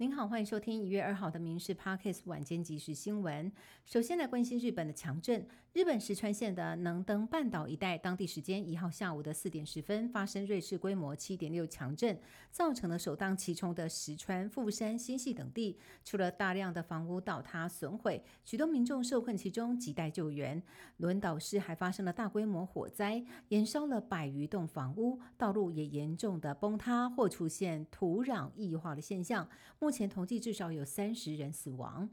您好，欢迎收听一月二号的《民事 Parkes 晚间即时新闻》。首先来关心日本的强震。日本石川县的能登半岛一带，当地时间一号下午的四点十分发生瑞士规模七点六强震，造成了首当其冲的石川、富山、新系等地除了大量的房屋倒塌损毁，许多民众受困其中，亟待救援。轮岛市还发生了大规模火灾，燃烧了百余栋房屋，道路也严重的崩塌或出现土壤异化的现象。目目前统计至少有三十人死亡。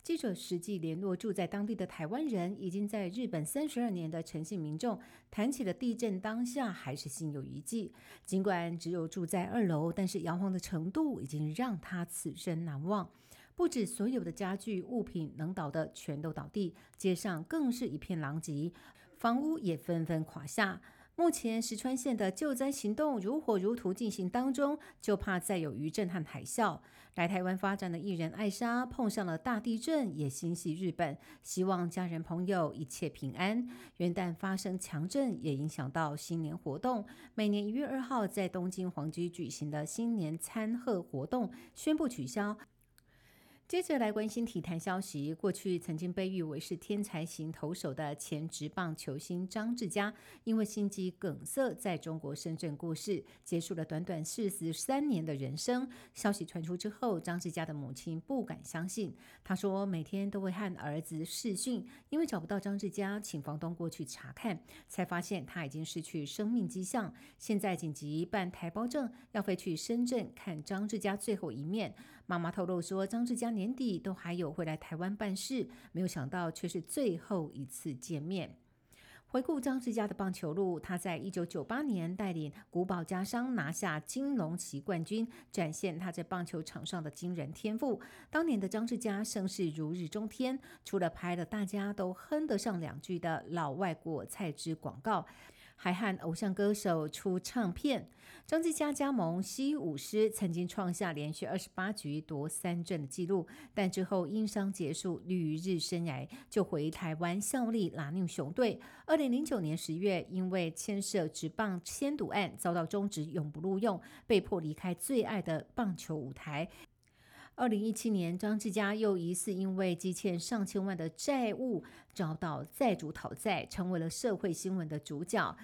记者实际联络住在当地的台湾人，已经在日本三十二年的诚信民众，谈起了地震当下还是心有余悸。尽管只有住在二楼，但是摇晃的程度已经让他此生难忘。不止所有的家具物品能倒的全都倒地，街上更是一片狼藉，房屋也纷纷垮下。目前石川县的救灾行动如火如荼进行当中，就怕再有余震和海啸。来台湾发展的艺人艾莎碰上了大地震，也心系日本，希望家人朋友一切平安。元旦发生强震，也影响到新年活动。每年一月二号在东京皇居举行的新年餐贺活动宣布取消。接着来关心体坛消息。过去曾经被誉为是天才型投手的前职棒球星张志佳，因为心肌梗塞在中国深圳过世，结束了短短四十三年的人生。消息传出之后，张志佳的母亲不敢相信。他说，每天都会和儿子视讯，因为找不到张志佳，请房东过去查看，才发现他已经失去生命迹象。现在紧急办台胞证，要飞去深圳看张志佳最后一面。妈妈透露说，张志佳年底都还有会来台湾办事，没有想到却是最后一次见面。回顾张志佳的棒球路，他在一九九八年带领古堡家商拿下金龙旗冠军，展现他在棒球场上的惊人天赋。当年的张志佳声势如日中天，除了拍了大家都哼得上两句的老外果菜汁广告。还和偶像歌手出唱片。张继佳加盟西武狮，曾经创下连续二十八局夺三振的纪录，但之后因伤结束旅日生涯，就回台湾效力拉纽熊队。二零零九年十月，因为牵涉职棒签赌案，遭到终止，永不录用，被迫离开最爱的棒球舞台。二零一七年，张志佳又疑似因为积欠上千万的债务，遭到债主讨债，成为了社会新闻的主角。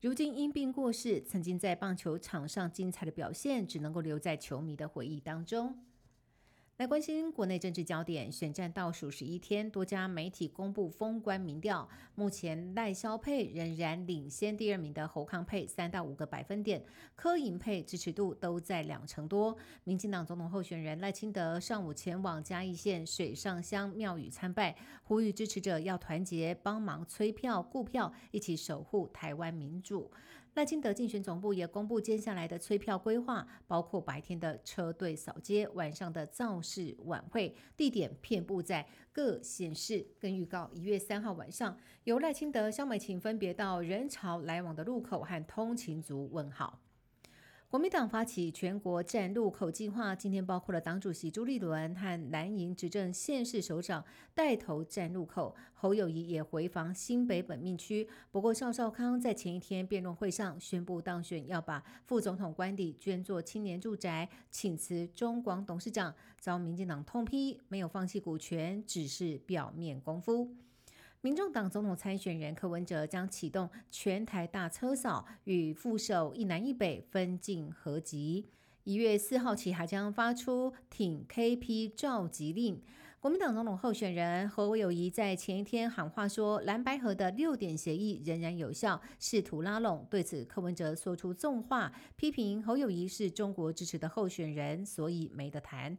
如今因病过世，曾经在棒球场上精彩的表现，只能够留在球迷的回忆当中。来关心国内政治焦点，选战倒数十一天，多家媒体公布封关民调，目前赖萧配仍然领先第二名的侯康配三到五个百分点，柯银配支持度都在两成多。民进党总统候选人赖清德上午前往嘉义县水上乡庙宇参拜，呼吁支持者要团结，帮忙催票、顾票，一起守护台湾民主。赖清德竞选总部也公布接下来的催票规划，包括白天的车队扫街，晚上的造是晚会，地点遍布在各县市。跟预告一月三号晚上，由赖清德、肖美琴分别到人潮来往的路口和通勤族问好。国民党发起全国站路口计划，今天包括了党主席朱立伦和蓝营执政县市首长带头站路口，侯友谊也回防新北本命区。不过邵少康在前一天辩论会上宣布当选，要把副总统官邸捐作青年住宅，请辞中广董事长，遭民进党痛批没有放弃股权，只是表面功夫。民众党总统参选人柯文哲将启动全台大车扫，与副手一南一北分进合集。一月四号起，还将发出挺 KP 召集令。国民党总统候选人侯友谊在前一天喊话说，蓝白河的六点协议仍然有效，试图拉拢。对此，柯文哲说出重话，批评侯友谊是中国支持的候选人，所以没得谈。